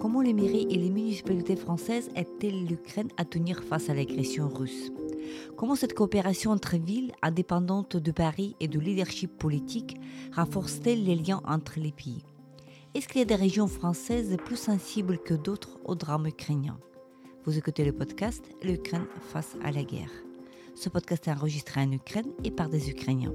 Comment les mairies et les municipalités françaises aident-elles l'Ukraine à tenir face à l'agression russe? Comment cette coopération entre villes indépendantes de Paris et de leadership politique renforce-t-elle les liens entre les pays? Est-ce qu'il y a des régions françaises plus sensibles que d'autres au drame ukrainien Vous écoutez le podcast L'Ukraine face à la guerre. Ce podcast est enregistré en Ukraine et par des Ukrainiens.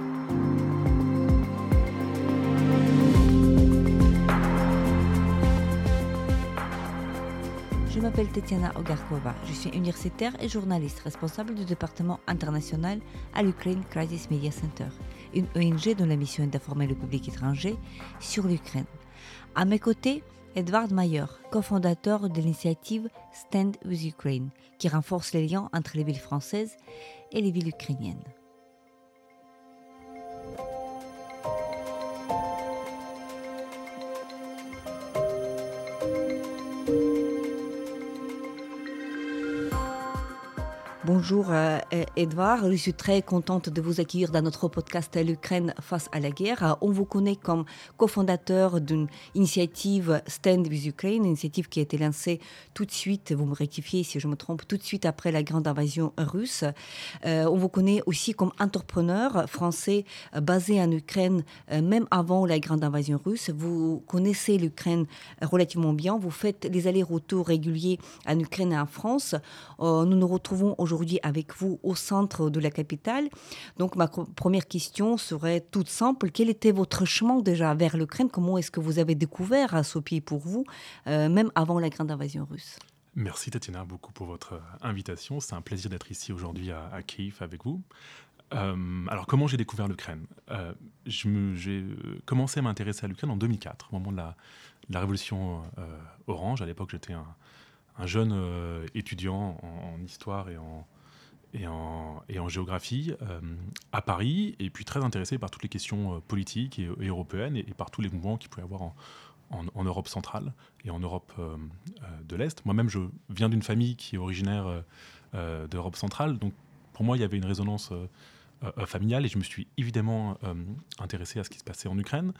Je m'appelle Tetiana Ogarkova. Je suis universitaire et journaliste responsable du département international à l'Ukraine Crisis Media Center, une ONG dont la mission est d'informer le public étranger sur l'Ukraine. À mes côtés, Edward Mayer, cofondateur de l'initiative Stand with Ukraine, qui renforce les liens entre les villes françaises et les villes ukrainiennes. Bonjour euh, Edouard, je suis très contente de vous accueillir dans notre podcast L'Ukraine face à la guerre. On vous connaît comme cofondateur d'une initiative Stand with Ukraine, une initiative qui a été lancée tout de suite, vous me rectifiez si je me trompe, tout de suite après la grande invasion russe. Euh, on vous connaît aussi comme entrepreneur français euh, basé en Ukraine, même avant la grande invasion russe. Vous connaissez l'Ukraine relativement bien, vous faites les allers-retours réguliers en Ukraine et en France. nous nous retrouvons aujourd'hui avec vous au centre de la capitale. Donc ma première question serait toute simple. Quel était votre chemin déjà vers l'Ukraine? Comment est-ce que vous avez découvert ce pays pour vous, euh, même avant la grande invasion russe? Merci Tatiana beaucoup pour votre euh, invitation. C'est un plaisir d'être ici aujourd'hui à, Kiev avec vous. Euh, alors comment j'ai découvert l'Ukraine? J'ai commencé à m'intéresser à l'Ukraine en 2004, au moment de la, révolution orange. À l'époque j'étais un, un jeune étudiant en, histoire et en, et en, géographie euh, à Paris, et puis très intéressé par toutes les questions euh, politiques et, européennes et, par tous les mouvements qu'il pouvait y avoir en, Europe centrale et en Europe de l'Est. Moi-même, je viens d'une famille qui est originaire d'Europe centrale, donc pour moi, il y avait une résonance familiale et je me suis évidemment intéressé à ce qui se passait en Ukraine.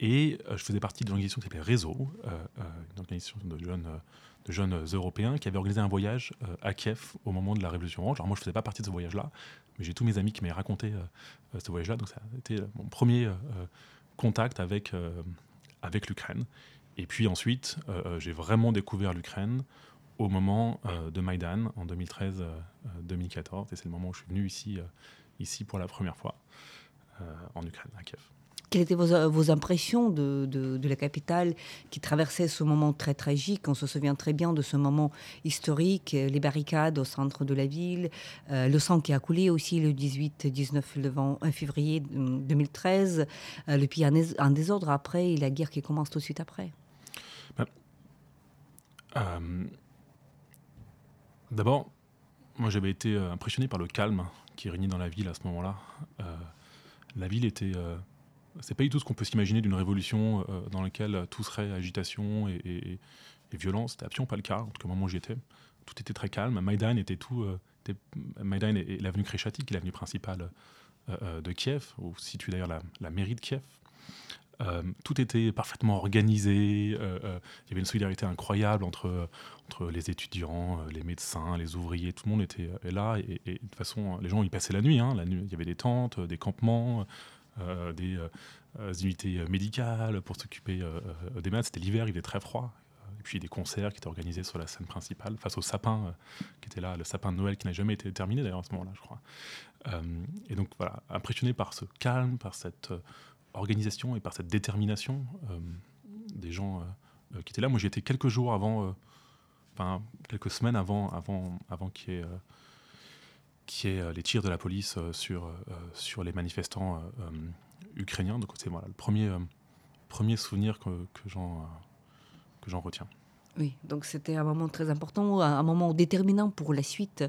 et je faisais partie d'une organisation qui s'appelait Réseau, une organisation de jeunes de jeunes Européens qui avaient organisé un voyage euh, à Kiev au moment de la Révolution Orange. Alors moi, je ne faisais pas partie de ce voyage-là, mais j'ai tous mes amis qui m'avaient raconté euh, euh, ce voyage-là. Donc ça a été mon premier contact avec, l'Ukraine. Et puis ensuite, j'ai vraiment découvert l'Ukraine au moment de Maïdan en 2013-2014. Et c'est le moment où je suis venu ici pour la première fois en Ukraine, à Kiev. Quelles étaient vos, impressions de, la capitale qui traversait ce moment très tragique? On se souvient très bien de ce moment historique, les barricades au centre de la ville, euh, le sang qui a coulé aussi le 18-19 euh, février 2013, euh, le pays en, désordre après et la guerre qui commence tout de suite après. Ben, d'abord, moi j'avais été impressionné par le calme qui régnait dans la ville à ce moment-là. la ville était c'est pas du tout ce qu'on peut s'imaginer d'une révolution euh, dans laquelle tout serait agitation et, violence. C'était absolument pas le cas, en tout cas au moment où j'y étais. Tout était très calme. Maïdan était tout. Euh, et, l'avenue Kreshatik, qui est l'avenue principale euh, de Kiev, où se situe d'ailleurs la, mairie de Kiev. tout était parfaitement organisé. il y avait une solidarité incroyable entre, entre les étudiants, les médecins, les ouvriers. Tout le monde était là. Et, de toute façon, les gens y passaient la nuit. Hein. La nuit il y avait des tentes, des campements. Euh, des euh, unités médicales pour s'occuper euh, des malades. C'était l'hiver, il était très froid. Et puis des concerts qui étaient organisés sur la scène principale face au sapin qui était là, le sapin de Noël qui n'a jamais été terminé d'ailleurs à ce moment-là, je crois. et donc voilà, impressionné par ce calme, par cette organisation et par cette détermination des gens qui étaient là. Moi, j'y étais quelques jours avant, enfin quelques semaines avant, avant, avant qu'il y ait qui est euh, les tirs de la police euh, sur, euh, sur les manifestants ukrainiens. Donc c'est voilà, le premier, premier souvenir que, que j'en retiens. Oui, donc c'était un moment très important, un moment déterminant pour la suite.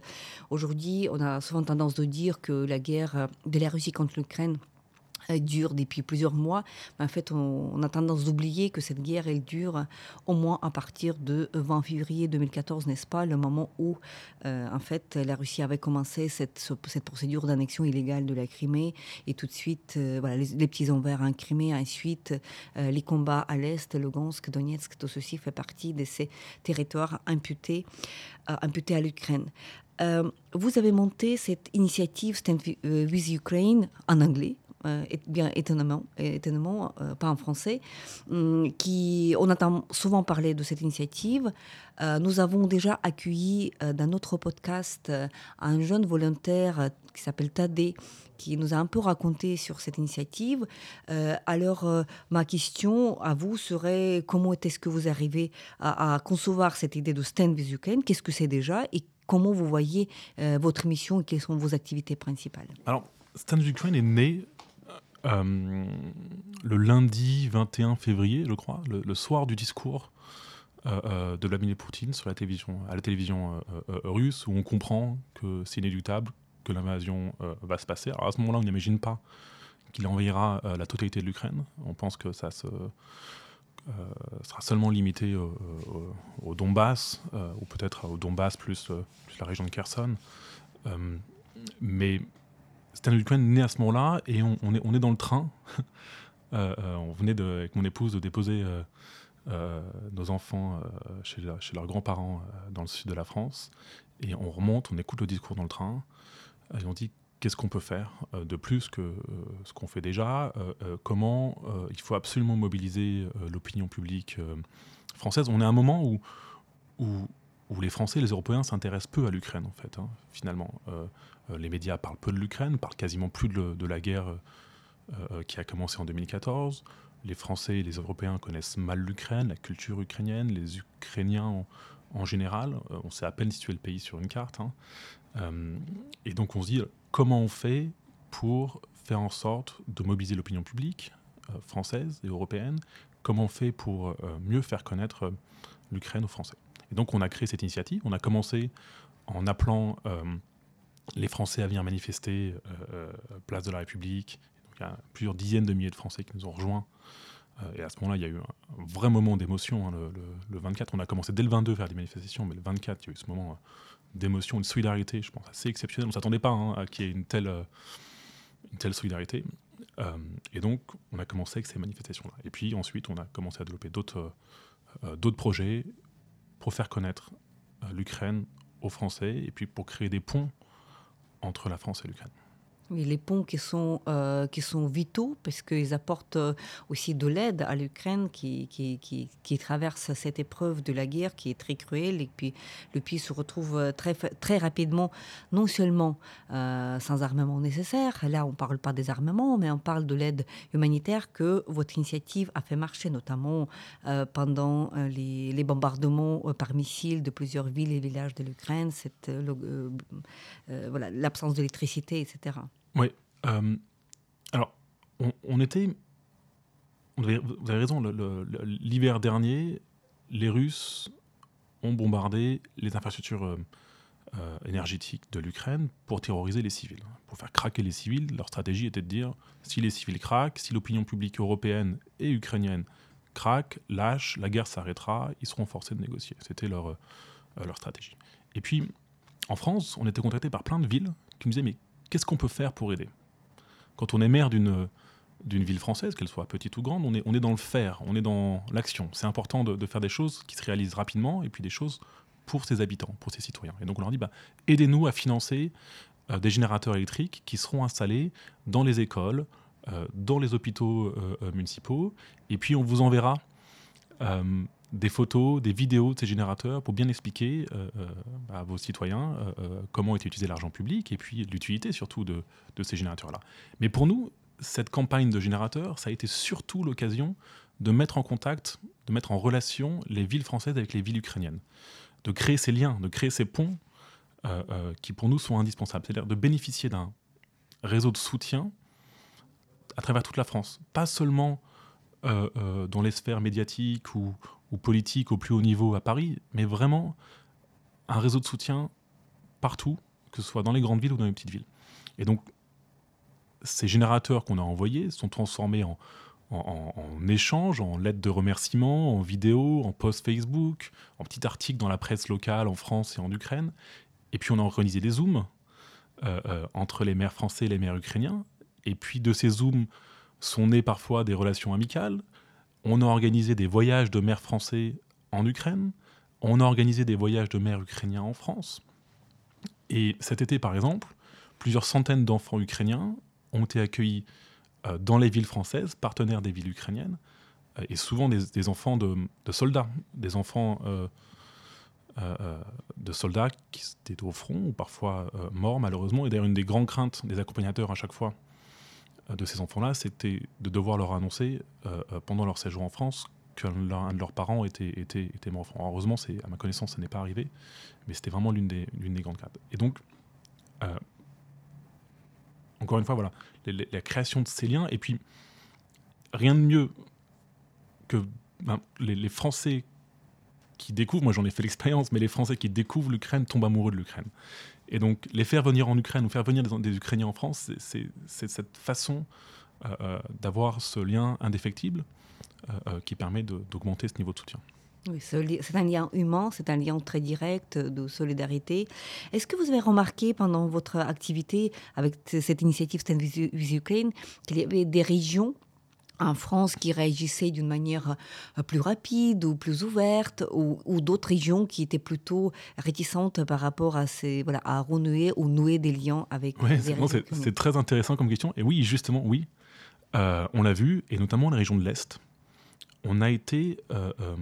Aujourd'hui, on a souvent tendance de dire que la guerre de la Russie contre l'Ukraine dure depuis plusieurs mois. Mais en fait, on, a tendance d'oublier que cette guerre, elle dure au moins à partir de 20 février 2014, n'est-ce pas, le moment où, euh, en fait, la Russie avait commencé cette, cette procédure d'annexion illégale de la Crimée, et tout de suite, euh, les, petits envers en Crimée, ensuite euh, les combats à l'est, Lugansk, Donetsk, tout ceci fait partie de ces territoires imputés, imputés à l'Ukraine. vous avez monté cette initiative Stand with Ukraine en anglais, euh, bien étonnamment, euh, pas en français, hum, qui, on entend souvent parler de cette initiative. Euh, nous avons déjà accueilli dans notre podcast un jeune volontaire qui s'appelle Tadé, qui nous a un peu raconté sur cette initiative. alors, ma question à vous serait comment est-ce que vous arrivez à, concevoir cette idée de Stand with Ukraine Qu'est-ce que c'est déjà? Et comment vous voyez votre mission et quelles sont vos activités principales? Alors, Stand with Ukraine est né euh, le lundi 21 février, je crois, le, soir du discours euh, euh, de Vladimir Poutine sur la télévision, à la télévision russe, où on comprend que c'est inéluctable, que l'invasion va se passer. Alors à ce moment-là, on n'imagine pas qu'il envahira la totalité de l'Ukraine. On pense que ça se, sera seulement limité au, Donbass, ou peut-être au Donbass plus, plus, la région de Kherson. mais Stanley Ukraine né à ce moment-là et on, est, on, est, dans le train. Euh, euh, on venait avec mon épouse de déposer euh, nos enfants chez, chez, leurs grands-parents dans le sud de la France. Et on remonte, on écoute le discours dans le train et on dit qu'est-ce qu'on peut faire de plus que ce qu'on fait déjà Comment il faut absolument mobiliser l'opinion publique française? On est à un moment où, où les Français et les Européens s'intéressent peu à l'Ukraine, en fait, hein, finalement. Euh, les médias parlent peu de l'Ukraine, parlent quasiment plus de, la guerre euh, euh, qui a commencé en 2014. Les Français et les Européens connaissent mal l'Ukraine, la culture ukrainienne, les Ukrainiens en, général. on sait à peine situer le pays sur une carte. Hein. et donc on se dit comment on fait pour faire en sorte de mobiliser l'opinion publique française et européenne? Comment on fait pour mieux faire connaître l'Ukraine aux Français? Et donc on a créé cette initiative. On a commencé en appelant les Français à venir manifester euh, euh, place de la République. il y a plusieurs dizaines de milliers de Français qui nous ont rejoints. Euh, et à ce moment-là, il y a eu un, vrai moment d'émotion. Hein, le, 24, on a commencé dès le 22 à faire des manifestations, mais le 24, il y a eu ce moment d'émotion, de solidarité, je pense, assez exceptionnel. On ne s'attendait pas hein, à qu'il y ait une telle, solidarité. et donc, on a commencé avec ces manifestations-là. Et puis ensuite, on a commencé à développer d'autres projets pour faire connaître l'Ukraine aux Français et puis pour créer des ponts entre la France et l'Ukraine. Les ponts qui sont, euh, qui sont vitaux parce qu'ils apportent euh, aussi de l'aide à l'Ukraine qui, traverse cette épreuve de la guerre qui est très cruelle et puis le pays se retrouve euh, très, rapidement non seulement sans armement nécessaire, là on ne parle pas des armements, mais on parle de l'aide humanitaire que votre initiative a fait marcher, notamment pendant les, bombardements par missiles de plusieurs villes et villages de l'Ukraine, l'absence d'électricité, etc. Oui. Euh, alors, on, était. vous avez raison, l'hiver dernier, les Russes ont bombardé les infrastructures euh, euh, énergétiques de l'Ukraine pour terroriser les civils, pour faire craquer les civils. Leur stratégie était de dire si les civils craquent, si l'opinion publique européenne et ukrainienne craque, lâche, la guerre s'arrêtera, ils seront forcés de négocier. C'était leur, leur stratégie. Et puis, en France, on était contacté par plein de villes qui nous disaient mais qu'est-ce qu'on peut faire pour aider? Quand on est maire d'une d'une ville française, qu'elle soit petite ou grande, on est, on est dans le faire, on est dans l'action. C'est important de, faire des choses qui se réalisent rapidement et puis des choses pour ses habitants, pour ses citoyens. Et donc on leur dit, bah, aidez-nous à financer euh, des générateurs électriques qui seront installés dans les écoles, euh, dans les hôpitaux euh, municipaux, et puis on vous enverra des photos, des vidéos de ces générateurs pour bien expliquer euh, euh, à vos citoyens euh, comment est utilisé l'argent public et puis l'utilité surtout de, ces générateurs-là. Mais pour nous, cette campagne de générateurs, ça a été surtout l'occasion de mettre en contact, de mettre en relation les villes françaises avec les villes ukrainiennes, de créer ces liens, de créer ces ponts qui pour nous sont indispensables, c'est-à-dire de bénéficier d'un réseau de soutien à travers toute la France, pas seulement dans les sphères médiatiques ou, ou politique au plus haut niveau à Paris, mais vraiment un réseau de soutien partout, que ce soit dans les grandes villes ou dans les petites villes. Et donc, ces générateurs qu'on a envoyés sont transformés en, en, échange, en lettres de remerciement, en vidéos, en posts Facebook, en petits articles dans la presse locale en France et en Ukraine. Et puis on a organisé des Zooms euh, euh, entre les maires français et les maires ukrainiens. Et puis de ces Zooms sont nées parfois des relations amicales. On a organisé des voyages de maires français en Ukraine. On a organisé des voyages de maires ukrainiens en France. Et cet été, par exemple, plusieurs centaines d'enfants ukrainiens ont été accueillis euh, dans les villes françaises, partenaires des villes ukrainiennes, euh, et souvent des, enfants de, soldats, des enfants euh, de soldats qui étaient au front ou parfois morts malheureusement. Et d'ailleurs, une des grandes craintes des accompagnateurs à chaque fois de ces enfants-là, c'était de devoir leur annoncer pendant leur séjour en France qu'un de leurs parents était, était, était mort. heureusement, à ma connaissance, ça n'est pas arrivé, mais c'était vraiment l'une des, des grandes craintes. Et donc, encore une fois, voilà, la création de ces liens. Et puis, rien de mieux que ben, les, Français qui découvrent, moi j'en ai fait l'expérience, mais les Français qui découvrent l'Ukraine tombent amoureux de l'Ukraine. Et donc, les faire venir en Ukraine ou faire venir des, Ukrainiens en France, c'est cette façon euh, euh, d'avoir ce lien indéfectible euh, qui permet d'augmenter ce niveau de soutien. C'est un lien humain, c'est un lien très direct de solidarité. Est-ce que vous avez remarqué pendant votre activité avec cette initiative Stand with Ukraine qu'il y avait des régions en France qui réagissaient d'une manière euh, plus rapide ou plus ouverte, ou, d'autres régions qui étaient plutôt réticentes par rapport à, ces, voilà, à renouer ou nouer des liens avec ouais, C'est très intéressant comme question. Et oui, justement, oui, euh, on l'a vu, et notamment les régions de l'Est on a été euh, euh,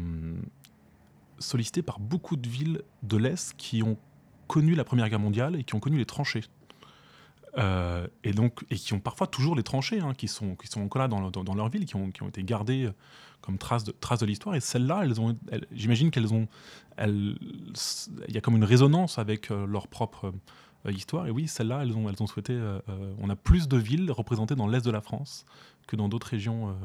sollicité par beaucoup de villes de l'Est qui ont connu la Première Guerre mondiale et qui ont connu les tranchées. Euh, et donc et qui ont parfois toujours les tranchées, hein, qui sont qui sont encore là dans, dans, leur ville, qui ont, qui ont, été gardées comme traces de traces de l'histoire. Et celles-là, elles ont, j'imagine qu'elles ont, il y a comme une résonance avec leur propre histoire. Et oui, celles-là, elles ont elles ont souhaité. on a plus de villes représentées dans l'est de la France que dans d'autres régions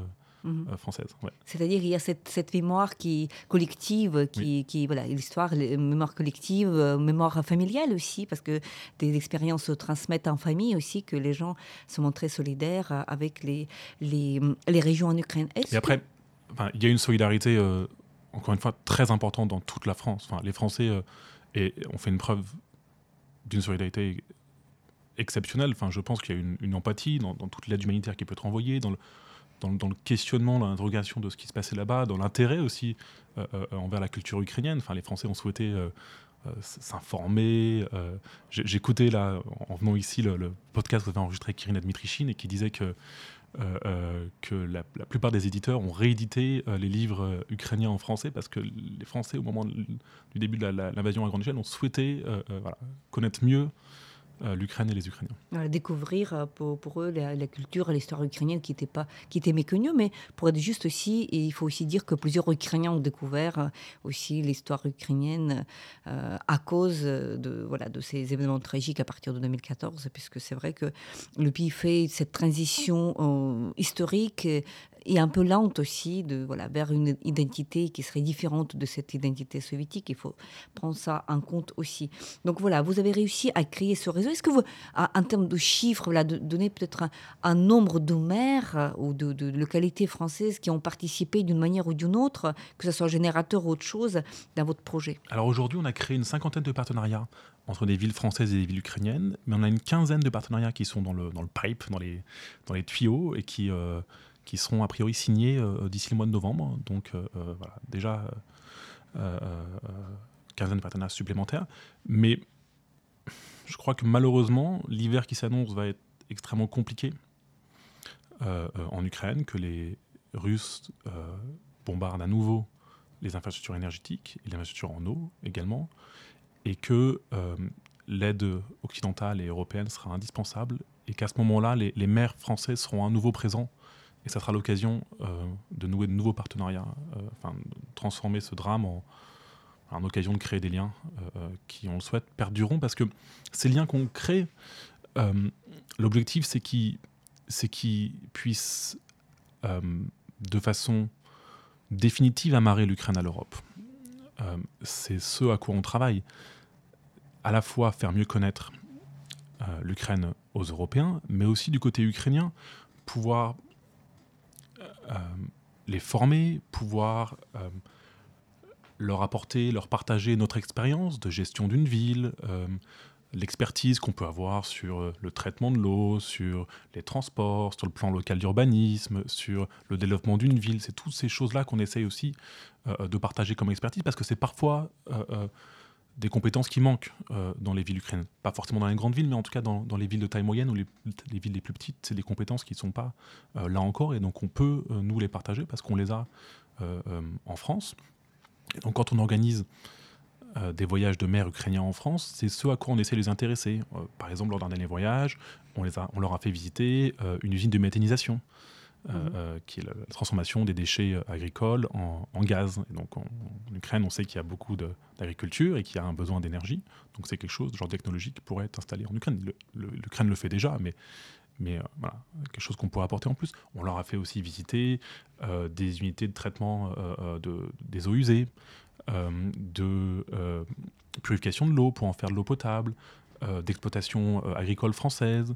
Mhm. Euh, française. C'est-à-dire il y a cette, cette mémoire qui collective, qui, qui voilà, l'histoire, mémoire collective, euh, mémoire familiale aussi, parce que des expériences se transmettent en famille aussi, que les gens se montraient solidaires avec les, les, les régions en Ukraine. Et après, il y a une solidarité, euh, encore une fois, très importante dans toute la France. Enfin, les Français et ont fait une preuve d'une solidarité exceptionnelle. Enfin, je pense qu'il y a une, une empathie dans, dans toute l'aide humanitaire qui peut être envoyée, dans le, dans, le questionnement, l'interrogation de ce qui se passait là-bas, dans l'intérêt aussi euh, euh, envers la culture ukrainienne. Enfin, les Français ont souhaité euh, s'informer. J'écoutais là, en venant ici, le, podcast que avez enregistré avec Kirina Dmitrichine et qui disait que, que la, plupart des éditeurs ont réédité les livres ukrainiens en français parce que les Français, au moment du début de l'invasion à grande échelle, ont souhaité connaître mieux l'Ukraine et les Ukrainiens. découvrir euh, pour, eux la, culture et l'histoire ukrainienne qui était, pas, qui était méconnue, mais pour être juste aussi, il faut aussi dire que plusieurs Ukrainiens ont découvert euh, aussi l'histoire ukrainienne à cause de, voilà, de ces événements tragiques à partir de 2014, puisque c'est vrai que le pays fait cette transition historique et un peu lente aussi de, voilà, vers une identité qui serait différente de cette identité soviétique. Il faut prendre ça en compte aussi. Donc voilà, vous avez réussi à créer ce réseau. Est-ce que vous, en termes de chiffres, voilà, donner peut-être un, nombre de maires euh, ou de, de, localités françaises qui ont participé d'une manière ou d'une autre, que ce soit générateur ou autre chose, dans votre projet? Alors aujourd'hui, on a créé une cinquantaine de partenariats entre des villes françaises et des villes ukrainiennes, mais on a une quinzaine de partenariats qui sont dans le, dans le pipe, dans les, dans les tuyaux, et qui, euh, qui seront a priori signés euh, d'ici le mois de novembre. Donc euh, euh, voilà, déjà quinzaine de partenaires supplémentaires. Mais je crois que malheureusement, l'hiver qui s'annonce va être extrêmement compliqué en Ukraine, que les Russes bombardent à nouveau les infrastructures énergétiques et les infrastructures en eau également, et que l'aide occidentale et européenne sera indispensable, et qu'à ce moment-là, les, les maires français seront à nouveau présents et ça sera l'occasion euh, de nouer de nouveaux partenariats, euh, enfin, de transformer ce drame en, occasion de créer des liens euh, qui, on le souhaite, perdureront parce que ces liens qu'on crée, l'objectif c'est qu'ils qu puissent de façon définitive amarrer l'Ukraine à l'Europe. c'est ce à quoi on travaille. À la fois faire mieux connaître l'Ukraine aux Européens, mais aussi du côté ukrainien, pouvoir les former, pouvoir leur apporter, leur partager notre expérience de gestion d'une ville, euh, l'expertise qu'on peut avoir sur euh, le traitement de l'eau, sur les transports, sur le plan local d'urbanisme, sur le développement d'une ville. C'est toutes ces choses-là qu'on essaye aussi euh, de partager comme expertise parce que c'est parfois des compétences qui manquent dans les villes ukrainiennes. Pas forcément dans les grandes villes, mais en tout cas dans, les villes de taille moyenne ou les, les villes les plus petites, c'est des compétences qui ne sont pas là encore et donc on peut nous les partager parce qu'on les a en France donc quand on organise euh, des voyages de mer ukrainiens en France, c'est ce à quoi on essaie de les intéresser. Euh, par exemple, lors d'un dernier voyage, on, les a, on leur a fait visiter euh, une usine de méthanisation, mhm. qui est la, transformation des déchets agricoles en, gaz. Et donc en, Ukraine, on sait qu'il y a beaucoup d'agriculture et qu'il y a un besoin d'énergie. Donc c'est quelque chose, genre de technologie qui pourrait être installé en Ukraine. L'Ukraine le fait déjà, mais mais voilà, quelque chose qu'on pourrait apporter en plus. On leur a fait aussi visiter des unités de traitement de, des eaux usées, euh, de euh, purification de l'eau pour en faire de l'eau potable, euh, d'exploitation agricole française.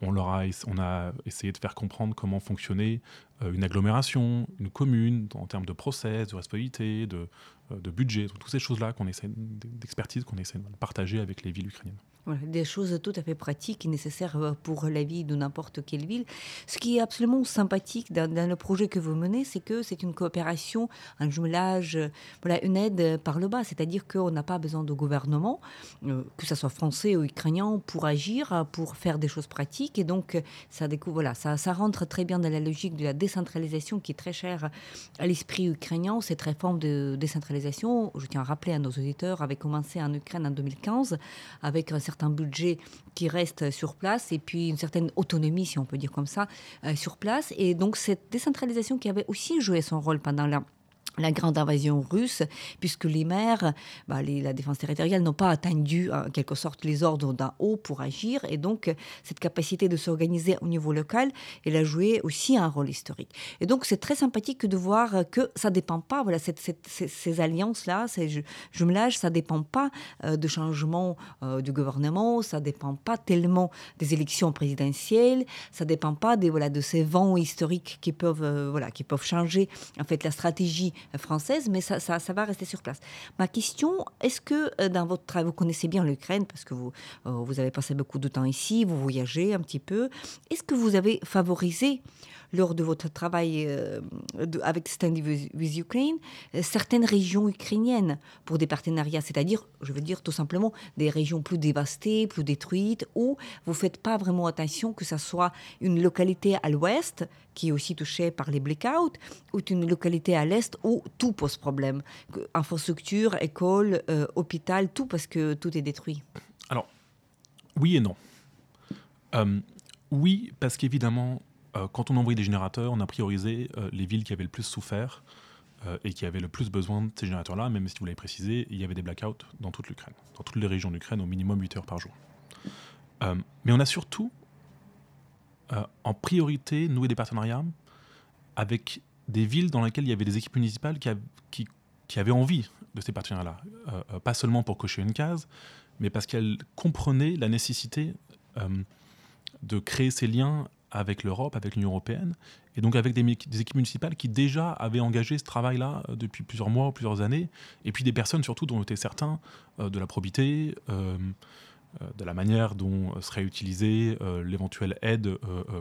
on, leur a, on a essayé de faire comprendre comment fonctionnait une agglomération, une commune, en termes de process, de responsabilité, de, de budget, toutes ces choses-là qu'on d'expertise qu'on essaie de partager avec les villes ukrainiennes des choses tout à fait pratiques et nécessaires euh, pour la vie de n'importe quelle ville. Ce qui est absolument sympathique dans, le projet que vous menez, c'est que c'est une coopération, un jumelage, euh, voilà, une aide par le bas. C'est-à-dire qu'on n'a pas besoin de gouvernement, euh, que ce soit français ou ukrainien, pour agir, pour faire des choses pratiques. Et donc, ça, découvre, voilà, ça, rentre très bien dans la logique de la décentralisation qui est très chère à l'esprit ukrainien. Cette réforme de décentralisation, je tiens à rappeler à nos auditeurs, avait commencé en Ukraine en 2015 avec un certain un budget qui reste sur place et puis une certaine autonomie, si on peut dire comme ça, euh, sur place. Et donc cette décentralisation qui avait aussi joué son rôle pendant la la grande invasion russe, puisque les maires, bah, la défense territoriale n'ont pas attendu en quelque sorte les ordres d'un haut pour agir, et donc cette capacité de s'organiser au niveau local, elle a joué aussi un rôle historique. Et donc c'est très sympathique de voir que ça dépend pas, voilà, ces, alliances-là, ces jumelages, ça dépend pas euh, de changement euh, du gouvernement, ça dépend pas tellement des élections présidentielles, ça dépend pas des, voilà, de ces vents historiques qui peuvent, euh, voilà, qui peuvent changer en fait la stratégie française, mais ça, ça, va rester sur place. Ma question, est-ce que euh, dans votre travail, vous connaissez bien l'Ukraine parce que vous, euh, vous avez passé beaucoup de temps ici, vous voyagez un petit peu, est-ce que vous avez favorisé lors de votre travail euh, avec Stand with Ukraine certaines régions ukrainiennes pour des partenariats, c'est-à-dire, je veux dire tout simplement, des régions plus dévastées, plus détruites, où vous ne faites pas vraiment attention que ce soit une localité à l'ouest qui est aussi touchée par les blackouts, ou une localité à l'est où tout pose problème. Infrastructure, école, euh, hôpital, tout parce que tout est détruit. Alors, oui et non. Euh, oui, parce qu'évidemment, euh, quand on a des générateurs, on a priorisé les villes qui avaient le plus souffert et qui avaient le plus besoin de ces générateurs-là, même si vous l'avez précisé, il y avait des blackouts dans toute l'Ukraine, dans toutes les régions d'Ukraine, au minimum 8 heures par jour. mais on a surtout, en priorité, noué des partenariats avec des villes dans lesquelles il y avait des équipes municipales qui, avaient envie de ces partenariats-là. Euh, euh, pas seulement pour cocher une case, mais parce qu'elles comprenaient la nécessité euh, de créer ces liens avec l'Europe, avec l'Union européenne, et donc avec des, équipes municipales qui déjà avaient engagé ce travail-là depuis plusieurs mois ou plusieurs années, et puis des personnes surtout dont on était certain de la probité, euh, de la manière dont euh, serait utilisée euh, l'éventuelle aide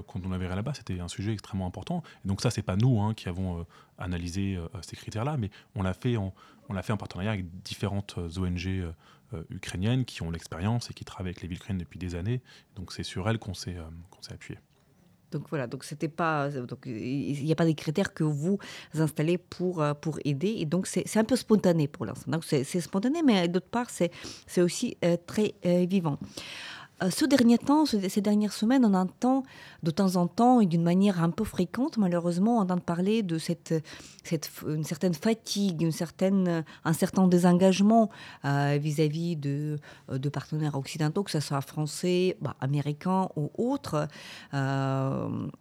qu'on on avait là-bas, c'était un sujet extrêmement important. Donc ça, c'est pas nous hein, qui avons analysé ces critères-là, mais on l'a fait, en, fait en partenariat avec différentes ONG ukrainiennes qui ont l'expérience et qui travaillent avec les villes ukrainiennes depuis des années. Donc c'est sur elles qu'on s'est, s'est appuyé. Donc voilà, donc c'était pas, donc il n'y a pas des critères que vous installez pour euh, pour aider, et donc c'est un peu spontané pour l'instant. C'est spontané, mais d'autre part c'est c'est aussi euh, très euh, vivant. Euh, ce dernier temps, ces dernières semaines, on entend de temps en temps et d'une manière un peu fréquente, malheureusement, on entend parler de cette, une certaine fatigue, une certaine, un certain désengagement euh, vis-à-vis de, euh, de, partenaires occidentaux, que ce soit français, bah, américains ou autres.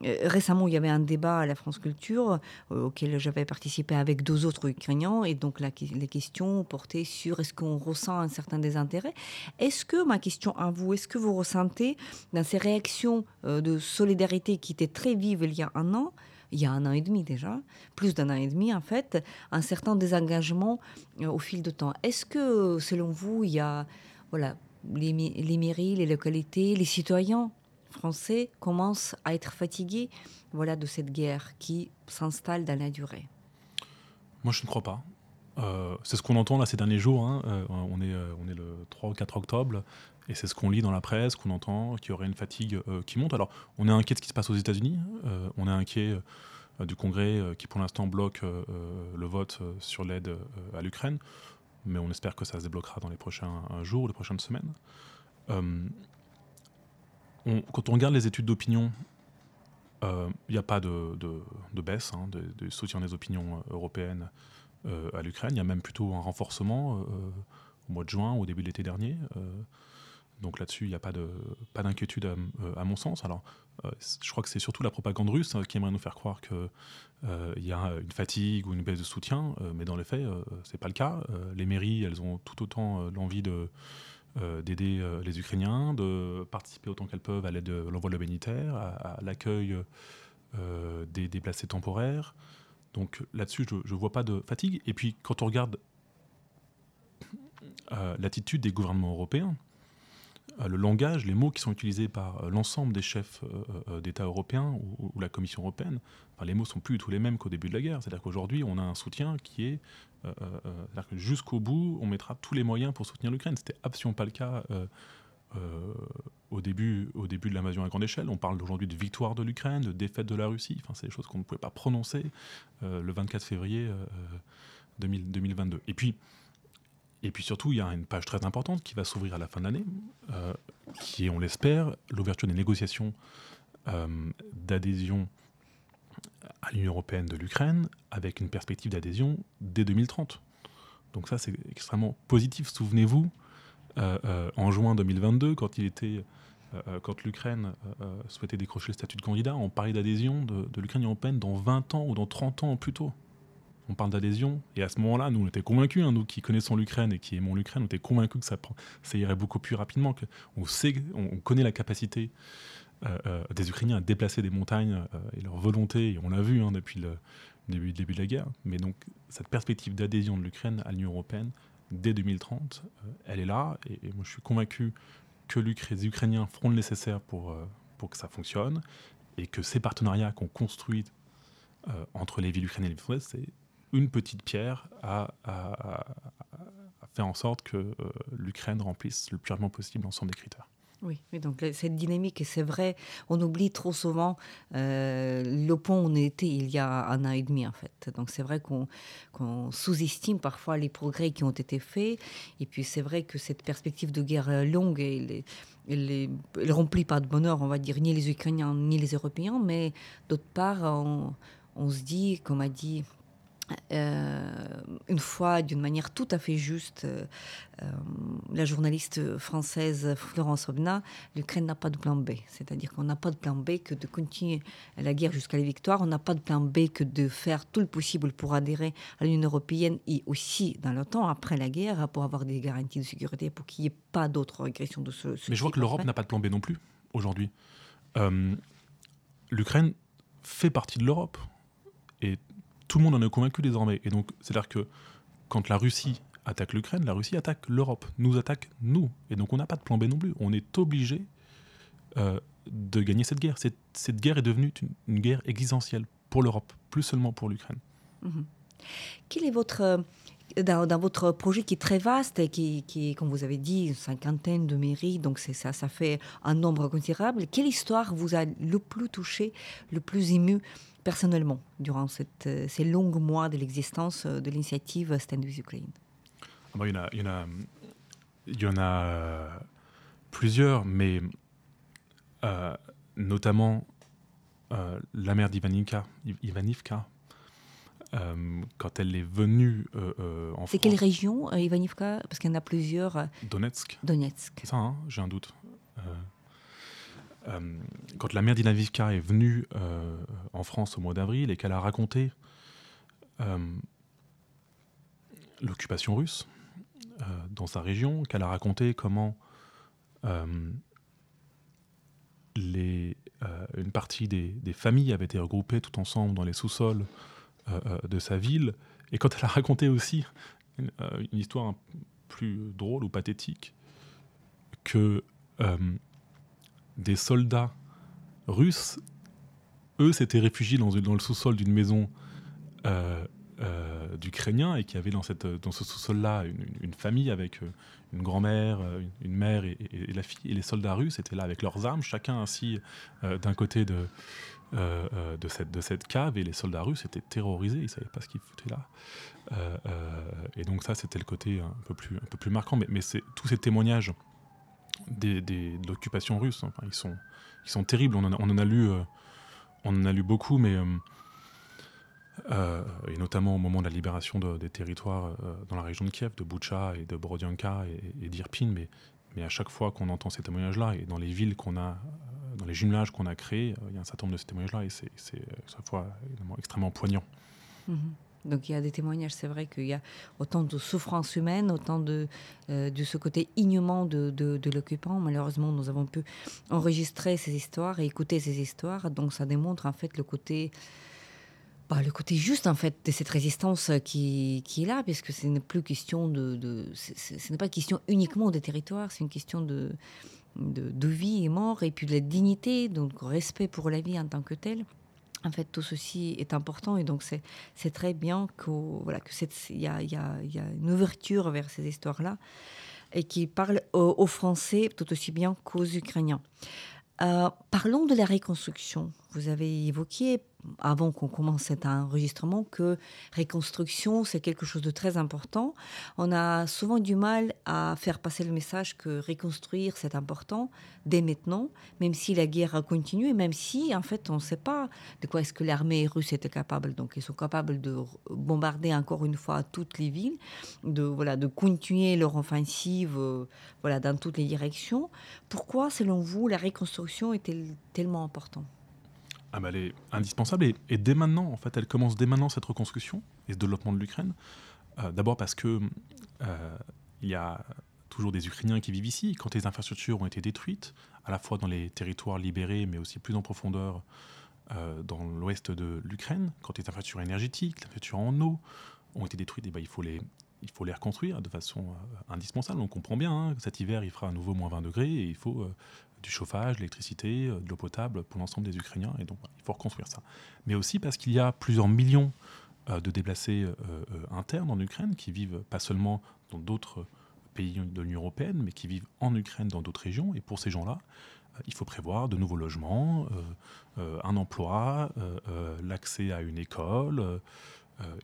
récemment, il y avait un débat à la France Culture auquel j'avais participé avec deux autres Ukrainiens, et donc la, les questions portaient sur est-ce qu'on ressent un certain désintérêt. Est-ce que, ma question à vous, est-ce que vous ressentez dans ces réactions euh, de solidarité qui étaient très vives il y a un an, il y a un an et demi déjà, plus d'un an et demi en fait, un certain désengagement euh, au fil de temps. Est-ce que, selon vous, il y a voilà, les, les mairies, les localités, les citoyens français commencent à être fatigués voilà, de cette guerre qui s'installe dans la durée? Moi, je ne crois pas. Euh, c'est ce qu'on entend là ces derniers jours. Hein. on, est, on est le 3 ou 4 octobre. Et c'est ce qu'on lit dans la presse, qu'on entend, qu'il y aurait une fatigue euh, qui monte. Alors, on est inquiet de ce qui se passe aux États-Unis. Euh, on est inquiet euh, du Congrès qui, pour l'instant, bloque le vote sur l'aide à l'Ukraine. Mais on espère que ça se débloquera dans les prochains jours ou les prochaines semaines. quand on regarde les études d'opinion, il n'y a pas de, baisse hein, de, soutien des opinions européennes à l'Ukraine. Il y a même plutôt un renforcement au mois de juin, au début de l'été dernier. Donc là-dessus, il n'y a pas d'inquiétude pas à, à, mon sens. Alors, euh, je crois que c'est surtout la propagande russe hein, qui aimerait nous faire croire qu'il euh, y a une fatigue ou une baisse de soutien, euh, mais dans les faits, ce n'est pas le cas. les mairies, elles ont tout autant l'envie de d'aider les Ukrainiens, de participer autant qu'elles peuvent à l'aide de l'envoi de l'humanitaire, à, à l'accueil des déplacés temporaires. Donc là-dessus, je ne vois pas de fatigue. Et puis, quand on regarde l'attitude des gouvernements européens, euh, le langage, les mots qui sont utilisés par euh, l'ensemble des chefs euh, d'État européens ou, la Commission européenne, les mots sont plus du tout les mêmes qu'au début de la guerre. C'est-à-dire qu'aujourd'hui, on a un soutien qui est, c'est-à-dire que jusqu'au bout, on mettra tous les moyens pour soutenir l'Ukraine. C'était absolument pas le cas. au, début, au début de l'invasion à grande échelle. On parle aujourd'hui de victoire de l'Ukraine, de défaite de la Russie. Enfin, c'est des choses qu'on ne pouvait pas prononcer le 24 février 2022. Et puis, et puis surtout, il y a une page très importante qui va s'ouvrir à la fin de l'année, euh, qui est, on l'espère, l'ouverture des négociations euh, d'adhésion à l'Union européenne de l'Ukraine, avec une perspective d'adhésion dès 2030. Donc ça, c'est extrêmement positif. Souvenez-vous, euh, en juin 2022, quand l'Ukraine souhaitait décrocher le statut de candidat, on parlait d'adhésion de, de l'Ukraine européenne dans 20 ans ou dans 30 ans plus tôt on parle d'adhésion. Et à ce moment-là, nous, on était convaincus, hein, nous qui connaissons l'Ukraine et qui aimons l'Ukraine, on était convaincus que ça, irait beaucoup plus rapidement. Que on, sait, on connaît la capacité euh, euh, des Ukrainiens à déplacer des montagnes euh, et leur volonté, et on l'a vu hein, depuis le début, de la guerre. Mais donc, cette perspective d'adhésion de l'Ukraine à l'Union européenne dès 2030, elle est là. Et, moi, je suis convaincu que les Ukrainiens feront le nécessaire pour, pour que ça fonctionne et que ces partenariats qu'on construit entre les villes ukrainiennes et les villes c'est une petite pierre à, faire en sorte que euh, l'Ukraine remplisse le plus rapidement possible l'ensemble des critères. Oui, donc cette dynamique, et c'est vrai, on oublie trop souvent euh, le pont où on était il y a un an et demi, en fait. Donc c'est vrai qu'on sous-estime parfois les progrès qui ont été faits. Et puis c'est vrai que cette perspective de guerre longue, elle, elle, elle, remplit pas de bonheur, on va dire, ni les Ukrainiens ni les Européens. Mais d'autre part, on se dit, comme a dit euh, une fois, d'une manière tout à fait juste, euh, euh, la journaliste française Florence Obna, l'Ukraine n'a pas de plan B. C'est-à-dire qu'on n'a pas de plan B que de continuer la guerre jusqu'à la victoire. On n'a pas de plan B que de faire tout le possible pour adhérer à l'Union européenne et aussi dans le temps après la guerre pour avoir des garanties de sécurité pour qu'il n'y ait pas d'autres régressions de ce, ce Mais je vois que l'Europe n'a pas de plan B non plus aujourd'hui. L'Ukraine fait partie de l'Europe. Et tout le monde en est convaincu désormais. Et donc, c'est-à-dire que quand la Russie attaque l'Ukraine, la Russie attaque l'Europe, nous attaque nous. Et donc, on n'a pas de plan B non plus. On est obligé euh, de gagner cette guerre. Cette, guerre est devenue une, guerre existentielle pour l'Europe, plus seulement pour l'Ukraine. Mhm. Quel est votre euh, dans, votre projet qui est très vaste et qui, qui, comme vous avez dit, une cinquantaine de mairies, donc ça, ça fait un nombre considérable. Quelle histoire vous a le plus touché, le plus ému personnellement durant euh, ces longs mois de l'existence euh, de l'initiative Stand with Ukraine? Ah bah, il, y en a, il, y en a, a plusieurs, mais notamment la mère d'Ivanivka, Ivanivka quand elle est venue en France. C'est quelle région, Ivanivka? Parce qu'il y en a plusieurs. Donetsk. Donetsk. C'est ça, hein j'ai un doute. quand la mère d'Ivanivka est venue en France au mois d'avril et qu'elle a raconté l'occupation russe dans sa région, qu'elle a raconté comment les, une partie des, des, familles avaient été regroupées tout ensemble dans les sous-sols euh, euh, de sa ville. Et quand elle a raconté aussi une, euh, histoire plus drôle ou pathétique, que des soldats russes, eux, s'étaient réfugiés dans, le sous-sol d'une maison d'Ukrainiens et qui avait dans, ce sous-sol-là une, famille avec une grand-mère, une, mère et, la fille. Et les soldats russes étaient là avec leurs armes, chacun assis d'un côté de, euh, euh, de, cette, de cette cave et les soldats russes étaient terrorisés, ils ne savaient pas ce qu'ils foutaient là. Euh, et donc ça, c'était le côté un peu plus, un peu plus marquant. Mais, mais tous ces témoignages des, des, de l'occupation russe, ils, sont, ils sont terribles. On en a, on en a lu, on en a lu beaucoup, mais... et notamment au moment de la libération des territoires dans la région de Kiev, de Boucha et de Borodianka et, et d'Irpin, mais, mais à chaque fois qu'on entend ces témoignages-là, et dans les villes qu'on a dans les jumelages qu'on a créés, euh, il y a un certain nombre de ces témoignages-là et c'est chaque euh, fois extrêmement poignant. Mhm. Donc il y a des témoignages, c'est vrai qu'il y a autant de souffrance humaine, autant de, euh, de ce côté ignement de, de, l'occupant. Malheureusement, nous avons pu enregistrer ces histoires et écouter ces histoires. Donc ça démontre en fait le côté, bah, le côté juste en fait de cette résistance qui, qui est là, puisque ce n'est plus question de ce n'est pas question uniquement des territoires, c'est une question de de, vie et mort, et puis de la dignité, donc respect pour la vie en tant que telle. En fait, tout ceci est important et donc c'est très bien qu'il voilà, que y, a, y, a, y a une ouverture vers ces histoires-là et qui parle aux, Français tout aussi bien qu'aux Ukrainiens. Euh, parlons de la reconstruction. Vous avez évoqué avant qu'on commence cet enregistrement que reconstruction, c'est quelque chose de très important. On a souvent du mal à faire passer le message que reconstruire, c'est important dès maintenant, même si la guerre a continué, même si, en fait, on ne sait pas de quoi est-ce que l'armée russe était capable. Donc, ils sont capables de bombarder encore une fois toutes les villes, de, voilà, de continuer leur offensive voilà, dans toutes les directions. Pourquoi, selon vous, la reconstruction est-elle tellement importante? Ah elle est indispensable et, dès maintenant, en fait, elle commence dès maintenant cette reconstruction et ce développement de l'Ukraine. Euh, d'abord parce que euh, il y a toujours des Ukrainiens qui vivent ici. Quand les infrastructures ont été détruites, à la fois dans les territoires libérés, mais aussi plus en profondeur euh, dans l'ouest de l'Ukraine, quand les infrastructures énergétiques, les infrastructures en eau ont été détruites, eh ben, il faut les il faut les reconstruire de façon indispensable. On comprend bien hein, cet hiver, il fera à nouveau moins 20 degrés et il faut du chauffage, l'électricité, euh, de l'eau potable pour l'ensemble des Ukrainiens. Et donc, il faut reconstruire ça. Mais aussi parce qu'il y a plusieurs millions euh, de déplacés euh, internes en Ukraine qui vivent pas seulement dans d'autres pays de l'Union européenne, mais qui vivent en Ukraine dans d'autres régions. Et pour ces gens-là, il faut prévoir de nouveaux logements, un emploi, l'accès à une école.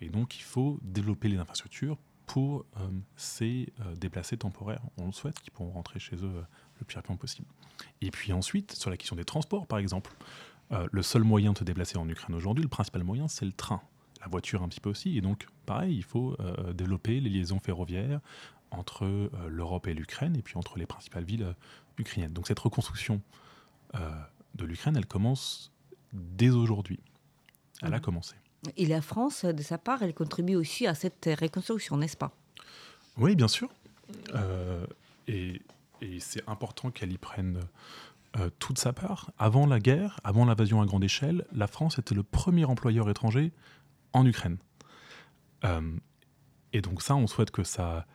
et donc, il faut développer les infrastructures pour ces déplacés temporaires. On le souhaite, qu'ils pourront rentrer chez eux le plus rapidement possible. Et puis ensuite, sur la question des transports, par exemple, euh, le seul moyen de se déplacer en Ukraine aujourd'hui, le principal moyen, c'est le train. La voiture un petit peu aussi. Et donc, pareil, il faut euh, développer les liaisons ferroviaires entre euh, l'Europe et l'Ukraine, et puis entre les principales villes ukrainiennes. Donc cette reconstruction de l'Ukraine, elle commence dès aujourd'hui. Elle a mmh. commencé. Et la France, de sa part, elle contribue aussi à cette reconstruction, n'est-ce pas? Oui, bien sûr. et et c'est important qu'elle y prenne euh, toute sa part. Avant la guerre, avant l'invasion à grande échelle, la France était le premier employeur étranger en Ukraine. Euh, et donc ça, on souhaite que ça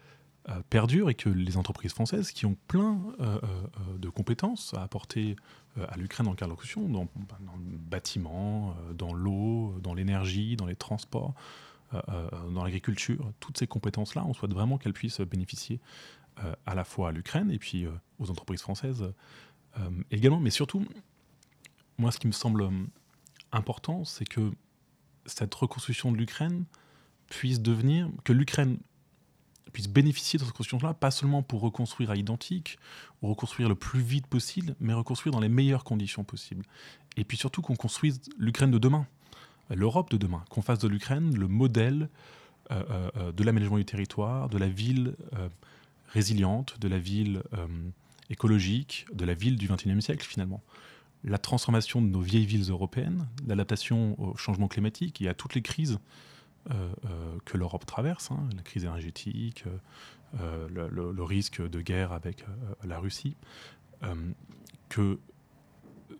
euh, perdure et que les entreprises françaises qui ont plein de compétences à apporter à l'Ukraine en cas dans, dans, le bâtiment, dans l'eau, dans l'énergie, dans les transports, dans l'agriculture, toutes ces compétences-là, on souhaite vraiment qu'elles puissent bénéficier à la fois à l'Ukraine et puis euh, aux entreprises françaises euh, également. Mais surtout, moi, ce qui me semble important, c'est que cette reconstruction de l'Ukraine puisse devenir, que l'Ukraine puissent bénéficier de cette construction-là, pas seulement pour reconstruire à identique, ou reconstruire le plus vite possible, mais reconstruire dans les meilleures conditions possibles. Et puis surtout qu'on construise l'Ukraine de demain, l'Europe de demain, qu'on fasse de l'Ukraine le modèle euh, euh, de l'aménagement du territoire, de la ville résiliente, de la ville écologique, de la ville du XXIe siècle finalement. La transformation de nos vieilles villes européennes, l'adaptation au changement climatique et à toutes les crises euh, euh, que l'Europe traverse, hein, la crise énergétique, euh, le, risque de guerre avec la Russie, que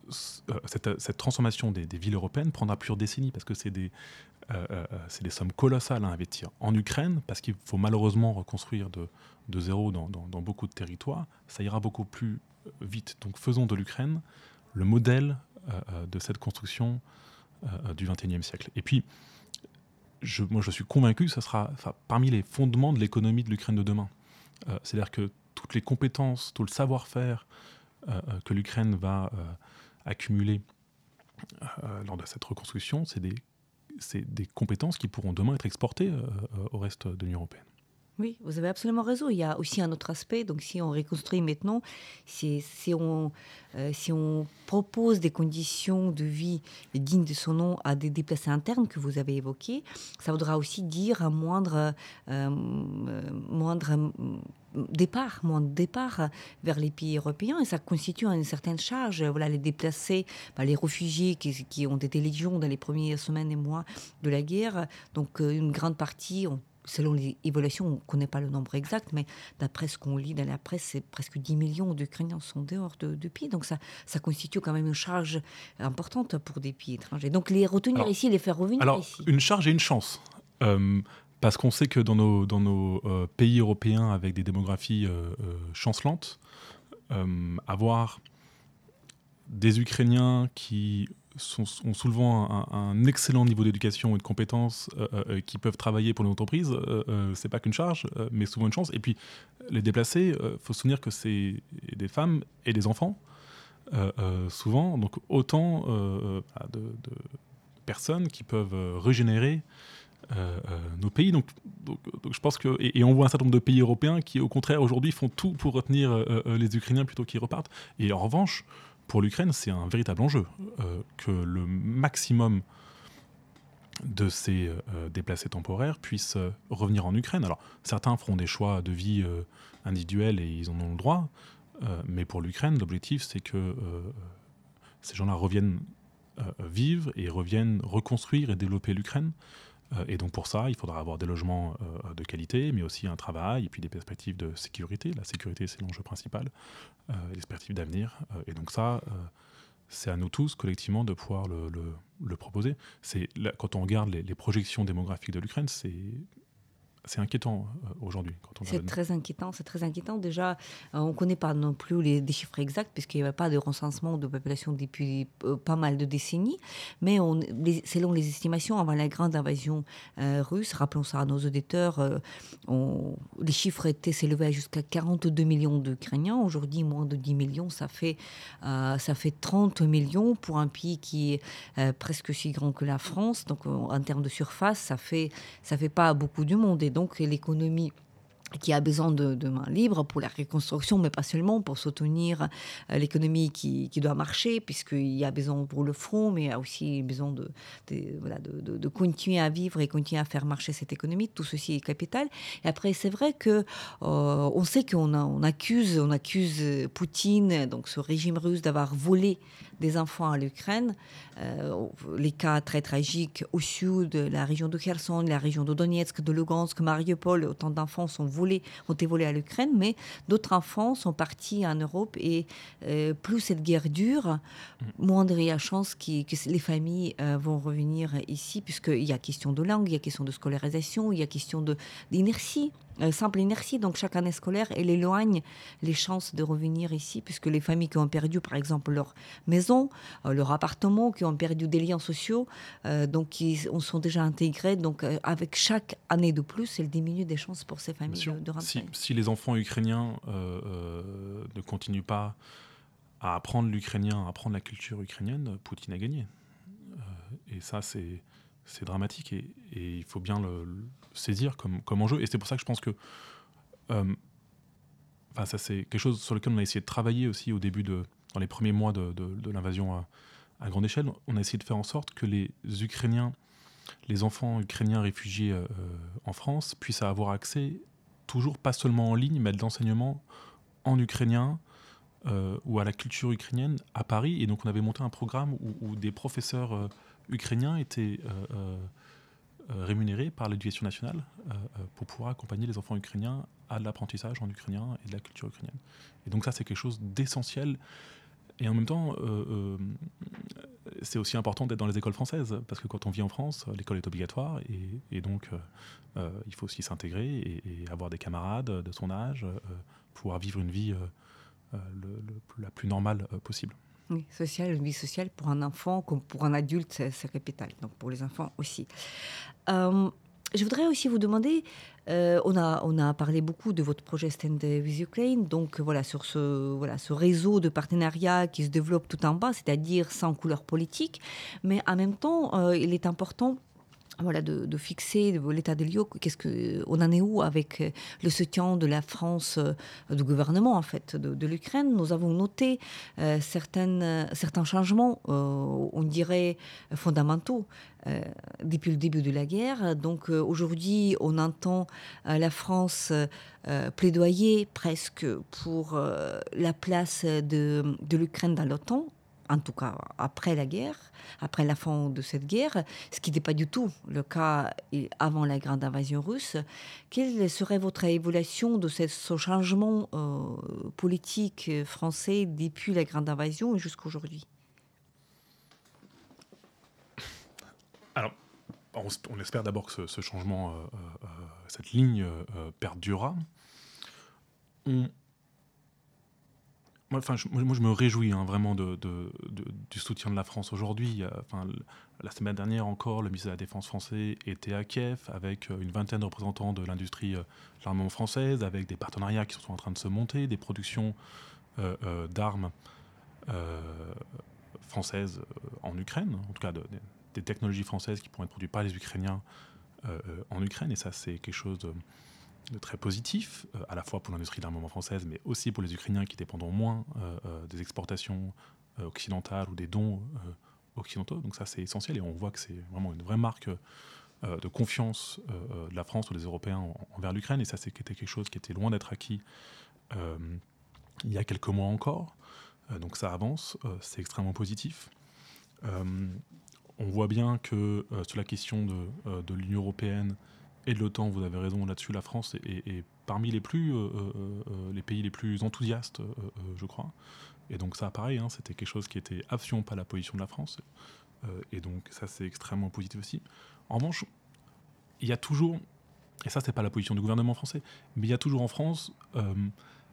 cette, transformation des, villes européennes prendra plusieurs décennies parce que c'est des, sommes colossales à investir en Ukraine parce qu'il faut malheureusement reconstruire de, zéro dans, beaucoup de territoires. Ça ira beaucoup plus vite. Donc faisons de l'Ukraine le modèle de cette construction du XXIe siècle. Et puis, moi, je suis convaincu que ce sera parmi les fondements de l'économie de l'Ukraine de demain. Euh, c'est-à-dire que toutes les compétences, tout le savoir-faire euh, euh, que l'Ukraine va accumuler lors de cette reconstruction, c'est des, des, compétences qui pourront demain être exportées au reste de l'Union européenne. Oui, vous avez absolument raison. Il y a aussi un autre aspect. Donc, si on reconstruit maintenant, si, si, on, euh, si on propose des conditions de vie dignes de son nom à des déplacés internes que vous avez évoqués, ça voudra aussi dire un moindre, euh, moindre départ, de départ vers les pays européens et ça constitue une certaine charge. Voilà, les déplacés, bah, les réfugiés qui, qui, ont été légions dans les premières semaines et mois de la guerre, donc euh, une grande partie ont selon les évaluations, on ne connaît pas le nombre exact, mais d'après ce qu'on lit dans la presse, c'est presque 10 millions d'Ukrainiens sont dehors de, pays. Donc ça, ça constitue quand même une charge importante pour des pays étrangers. Donc les retenir ici, les faire revenir alors, ici. Une charge et une chance. Euh, parce qu'on sait que dans nos, euh, pays européens avec des démographies euh, chancelantes, avoir des Ukrainiens qui ont souvent un, excellent niveau d'éducation et de compétences euh, euh, euh, qui peuvent travailler pour les entreprises, c'est pas qu'une charge, mais souvent une chance. Et puis, les déplacés, il faut se souvenir que c'est des femmes et des enfants, souvent, donc autant de, personnes qui peuvent régénérer nos pays. Donc, je pense que et, on voit un certain nombre de pays européens qui, au contraire, aujourd'hui, font tout pour retenir les Ukrainiens plutôt qu'ils repartent. Et en revanche, pour l'Ukraine, c'est un véritable enjeu euh, que le maximum de ces euh, déplacés temporaires puissent euh, revenir en Ukraine. Alors, certains feront des choix de vie individuels et ils en ont le droit, mais pour l'Ukraine, l'objectif, c'est que ces gens-là reviennent vivre et reviennent reconstruire et développer l'Ukraine. Euh, et donc pour ça, il faudra avoir des logements euh, de qualité, mais aussi un travail et puis des perspectives de sécurité. La sécurité, c'est l'enjeu principal, euh, des perspectives d'avenir. et donc ça, c'est à nous tous collectivement de pouvoir le, proposer. C'est quand on regarde les, les projections démographiques de l'Ukraine, c'est c'est inquiétant euh, aujourd'hui. C'est très inquiétant, c'est très inquiétant. Déjà, euh, on ne connaît pas non plus les, chiffres exacts, puisqu'il n'y avait pas de recensement de population depuis euh, pas mal de décennies. Mais on, selon les estimations, avant la grande invasion russe, rappelons ça à nos auditeurs, les chiffres étaient s'élevaient jusqu'à 42 millions d'Ukrainiens. Aujourd'hui, moins de 10 millions, ça fait, ça fait 30 millions pour un pays qui est presque aussi grand que la France. Donc, en termes de surface, ça fait, ça fait pas beaucoup de monde. Et donc l'économie qui a besoin de, mains libres pour la reconstruction, mais pas seulement, pour soutenir euh, l'économie qui, doit marcher, puisqu'il y a besoin pour le front, mais il y a aussi besoin de, de, continuer à vivre et continuer à faire marcher cette économie. Tout ceci est capital. Et après, c'est vrai que euh, on sait qu'on on accuse, on accuse Poutine, donc ce régime russe, d'avoir volé des enfants à l'Ukraine. Euh, les cas très tragiques au sud, la région de Kherson, la région de Donetsk, de Lugansk, Mariupol, autant d'enfants sont volés, ont été volés à l'Ukraine, mais d'autres enfants sont partis en Europe et euh, plus cette guerre dure, moindre il y a chance que les familles euh, vont revenir ici, puisqu'il y a question de langue, il y a question de scolarisation, il y a question d'inertie. Euh, simple inertie. Donc chaque année scolaire, elle éloigne les chances de revenir ici, puisque les familles qui ont perdu, par exemple, leur maison, euh, leur appartement, qui ont perdu des liens sociaux, euh, donc ils sont déjà intégrés. Donc avec chaque année de plus, elle diminue des chances pour ces familles de, rentrer. Si, les enfants ukrainiens ne continuent pas à apprendre l'ukrainien, à apprendre la culture ukrainienne, Poutine a gagné. et ça, c'est c'est dramatique et, il faut bien le, saisir comme, comme enjeu. Et c'est pour ça que je pense que enfin, ça c'est quelque chose sur lequel on a essayé de travailler aussi au début de, dans les premiers mois de, l'invasion à, grande échelle. On a essayé de faire en sorte que les Ukrainiens, les enfants ukrainiens réfugiés en France puissent avoir accès toujours pas seulement en ligne, mais à de l'enseignement en ukrainien euh, ou à la culture ukrainienne à Paris. Et donc on avait monté un programme où, des professeurs euh, ukrainiens étaient euh, rémunérés par l'éducation nationale pour pouvoir accompagner les enfants ukrainiens à l'apprentissage en ukrainien et de la culture ukrainienne. Et donc ça c'est quelque chose d'essentiel. Et en même temps, c'est aussi important d'être dans les écoles françaises, parce que quand on vit en France, l'école est obligatoire, et, donc il faut aussi s'intégrer et, avoir des camarades de son âge, pouvoir vivre une vie euh, la plus normale euh, possible. Oui, sociale, une vie sociale pour un enfant comme pour un adulte, c'est capital. Donc pour les enfants aussi. Euh, je voudrais aussi vous demander, on, a, on a parlé beaucoup de votre projet Stand with Ukraine, donc voilà, sur ce, voilà, ce réseau de partenariats qui se développe tout en bas, c'est-à-dire sans couleur politique, mais en même temps, il est important voilà, de, fixer l'état des lieux. Qu'est-ce que, on en est où avec euh, le soutien de la France, euh, du gouvernement en fait, de, l'Ukraine Nous avons noté euh, certains changements, on dirait fondamentaux, depuis le début de la guerre. Donc aujourd'hui, on entend la France plaidoyer presque pour la place de l'Ukraine dans l'OTAN en tout cas après la guerre, après la fin de cette guerre, ce qui n'était pas du tout le cas avant la grande invasion russe. Quelle serait votre évaluation de ce, changement euh, politique français depuis la grande invasion jusqu'à aujourd'hui? Alors, on, espère d'abord que ce, changement, euh, euh, cette ligne perdurera. On, moi, enfin, je, moi, je me réjouis hein, vraiment de, du soutien de la France aujourd'hui. Enfin, la semaine dernière encore, le ministre de la Défense français était à Kiev avec euh, une vingtaine de représentants de l'industrie euh, l'armement française, avec des partenariats qui sont en train de se monter, des productions euh, d'armes françaises en Ukraine, en tout cas des technologies françaises qui pourront être produites par les Ukrainiens en Ukraine. Et ça, c'est quelque chose très positif, euh, à la fois pour l'industrie de l'armement française, mais aussi pour les Ukrainiens qui dépendent moins euh, euh, des exportations occidentales ou des dons occidentaux. Donc ça, c'est essentiel et on voit que c'est vraiment une vraie marque de confiance de la France ou des Européens envers l'Ukraine. Et ça, c'était quelque chose qui était loin d'être acquis il y a quelques mois encore. donc ça avance, c'est extrêmement positif. on voit bien que sur la question de l'Union européenne, et de l'OTAN, vous avez raison là-dessus, la France est, parmi les, plus, euh, euh, euh, les pays les plus enthousiastes, je crois. Et donc ça, pareil, hein, c'était quelque chose qui était absolument pas la position de la France. et donc ça, c'est extrêmement positif aussi. En revanche, il y a toujours, et ça, c'est pas la position du gouvernement français, mais il y a toujours en France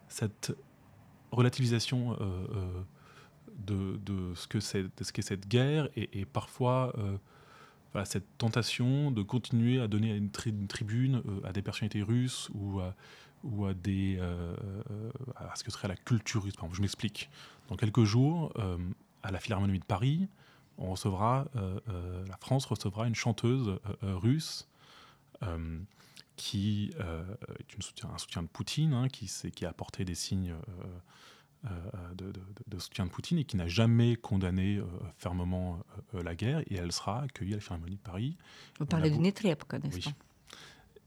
cette relativisation de, ce que c'est qu'est cette guerre et, parfois cette tentation de continuer à donner une, tribune euh, à des personnalités russes ou euh, euh, à ce que serait la culture russe. je m'explique. Dans quelques jours, à la Philharmonie de Paris, on recevra, la France recevra une chanteuse russe qui est une soutien, un soutien de Poutine, hein, qui, qui a apporté des signes de, soutien de Poutine et qui n'a jamais condamné euh, fermement euh, la guerre. Et elle sera accueillie à la Philharmonie de Paris. Vous parlez d'une étripe, n'est-ce pas?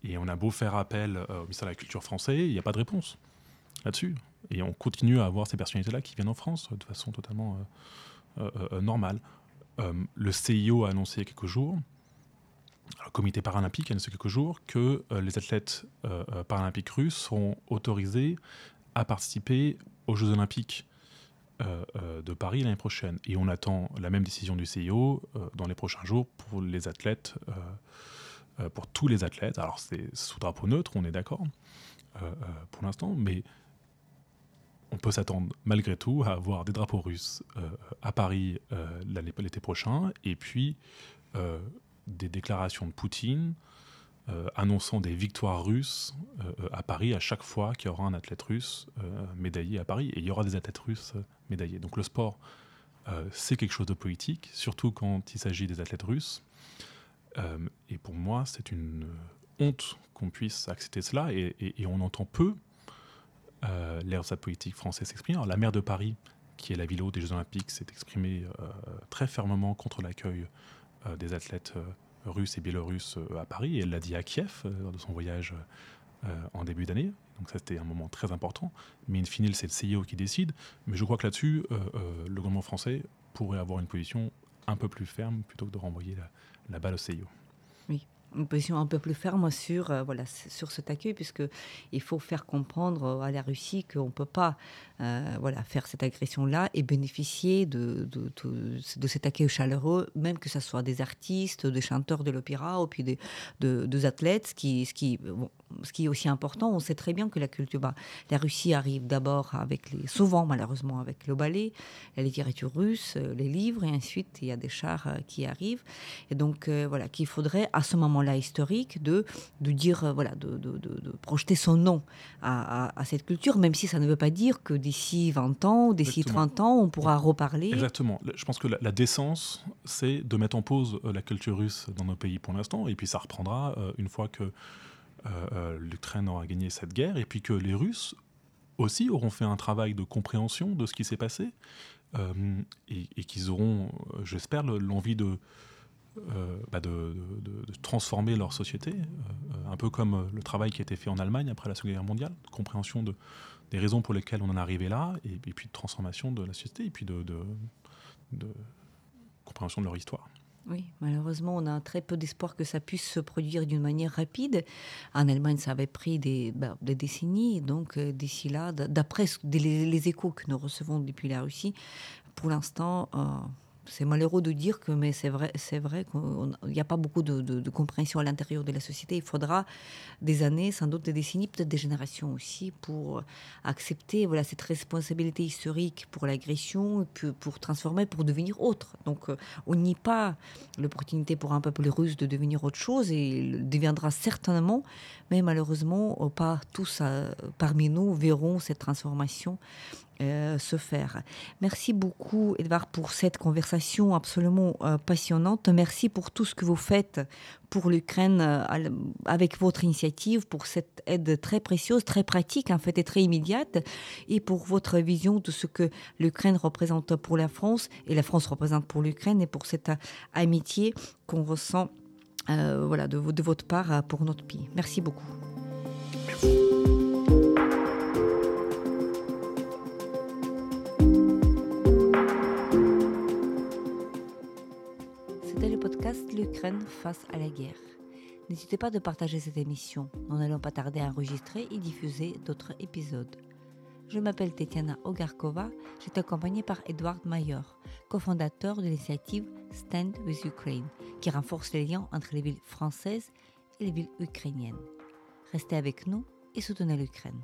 Et on a beau faire appel au ministère de la Culture français, il n'y a pas de réponse là-dessus. Et on continue à avoir ces personnalités-là qui viennent en France de façon totalement normale. le CIO a annoncé il y a quelques jours, le comité paralympique a annoncé quelques jours, que les athlètes paralympiques russes seront autorisés à participer aux Jeux Olympiques euh, euh, de Paris l'année prochaine. Et on attend la même décision du CIO euh, dans les prochains jours pour les athlètes, pour tous les athlètes. Alors c'est sous drapeau neutre, on est d'accord pour l'instant, mais on peut s'attendre malgré tout à avoir des drapeaux russes à Paris l'été prochain, et puis des déclarations de Poutine euh, annonçant des victoires russes euh, à Paris à chaque fois qu'il y aura un athlète russe euh, médaillé à Paris. Et il y aura des athlètes russes médaillés. Donc le sport, c'est quelque chose de politique, surtout quand il s'agit des athlètes russes. et pour moi, c'est une honte qu'on puisse accepter cela et, on entend peu euh, l'air de politique français s'exprimer. La maire de Paris, qui est la ville haute des Jeux Olympiques, s'est exprimée euh, très fermement contre l'accueil euh, des athlètes russes et biélorusses à Paris et elle l'a dit à Kiev lors de son voyage en début d'année. Donc ça, c'était un moment très important. Mais in fine, c'est le CIO qui décide. Mais je crois que là-dessus, le gouvernement français pourrait avoir une position un peu plus ferme plutôt que de renvoyer la, la balle au CIO. Oui une position un peu plus ferme sur, euh, voilà, sur cet accueil, puisqu'il faut faire comprendre à la Russie qu'on ne peut pas euh, voilà, faire cette agression-là et bénéficier de, de, de, cet accueil chaleureux, même que ce soit des artistes, des chanteurs de l'opéra ou puis des, de, athlètes, ce qui, ce, qui, ce qui est aussi important. On sait très bien que la culture, bah, la Russie arrive d'abord avec les, souvent malheureusement avec le ballet, la littérature russe, euh, les livres, et ensuite il y a des chars qui arrivent. Et donc voilà, qu'il faudrait à ce moment là historique de, de dire, euh, voilà, de, de, de, projeter son nom à, à, cette culture, même si ça ne veut pas dire que d'ici 20 ans ou d'ici 30 ans, on pourra reparler. Exactement. Je pense que la, décence, c'est de mettre en pause euh, la culture russe dans nos pays pour l'instant, et puis ça reprendra euh, une fois que l'Ukraine aura gagné cette guerre, et puis que les Russes aussi auront fait un travail de compréhension de ce qui s'est passé, et, et qu'ils auront, j'espère, l'envie de euh, bah de, transformer leur société, euh, un peu comme euh, le travail qui a été fait en Allemagne après la Seconde Guerre mondiale, de compréhension de, des raisons pour lesquelles on en est arrivé là, et, puis de transformation de la société, et puis de, de compréhension de leur histoire. Oui, malheureusement, on a très peu d'espoir que ça puisse se produire d'une manière rapide. En Allemagne, ça avait pris des, bah, des décennies. Donc, d'ici là, d'après les, échos que nous recevons depuis la Russie, pour l'instant, c'est malheureux de dire que, mais c'est vrai, c'est vrai qu'il n'y a pas beaucoup de, compréhension à l'intérieur de la société. Il faudra des années, sans doute des décennies, peut-être des générations aussi, pour accepter voilà cette responsabilité historique pour l'agression, pour, pour transformer, pour devenir autre. Donc, euh, on nie pas l'opportunité pour un peuple russe de devenir autre chose et il deviendra certainement, mais malheureusement, pas tous euh, parmi nous verront cette transformation euh, se faire. Merci beaucoup, Edouard, pour cette conversation absolument euh, passionnante. Merci pour tout ce que vous faites pour l'Ukraine euh, avec votre initiative, pour cette aide très précieuse, très pratique, en fait, et très immédiate, et pour votre vision de ce que l'Ukraine représente pour la France et la France représente pour l'Ukraine et pour cette amitié qu'on ressent voilà, de, de votre part pour notre pays. Merci beaucoup. l'Ukraine face à la guerre. N'hésitez pas de partager cette émission. Nous n'allons pas tarder à enregistrer et diffuser d'autres épisodes. Je m'appelle Tetiana Ogarkova, j'étais accompagnée par Edward Mayer, cofondateur de l'initiative Stand with Ukraine, qui renforce les liens entre les villes françaises et les villes ukrainiennes. Restez avec nous et soutenez l'Ukraine.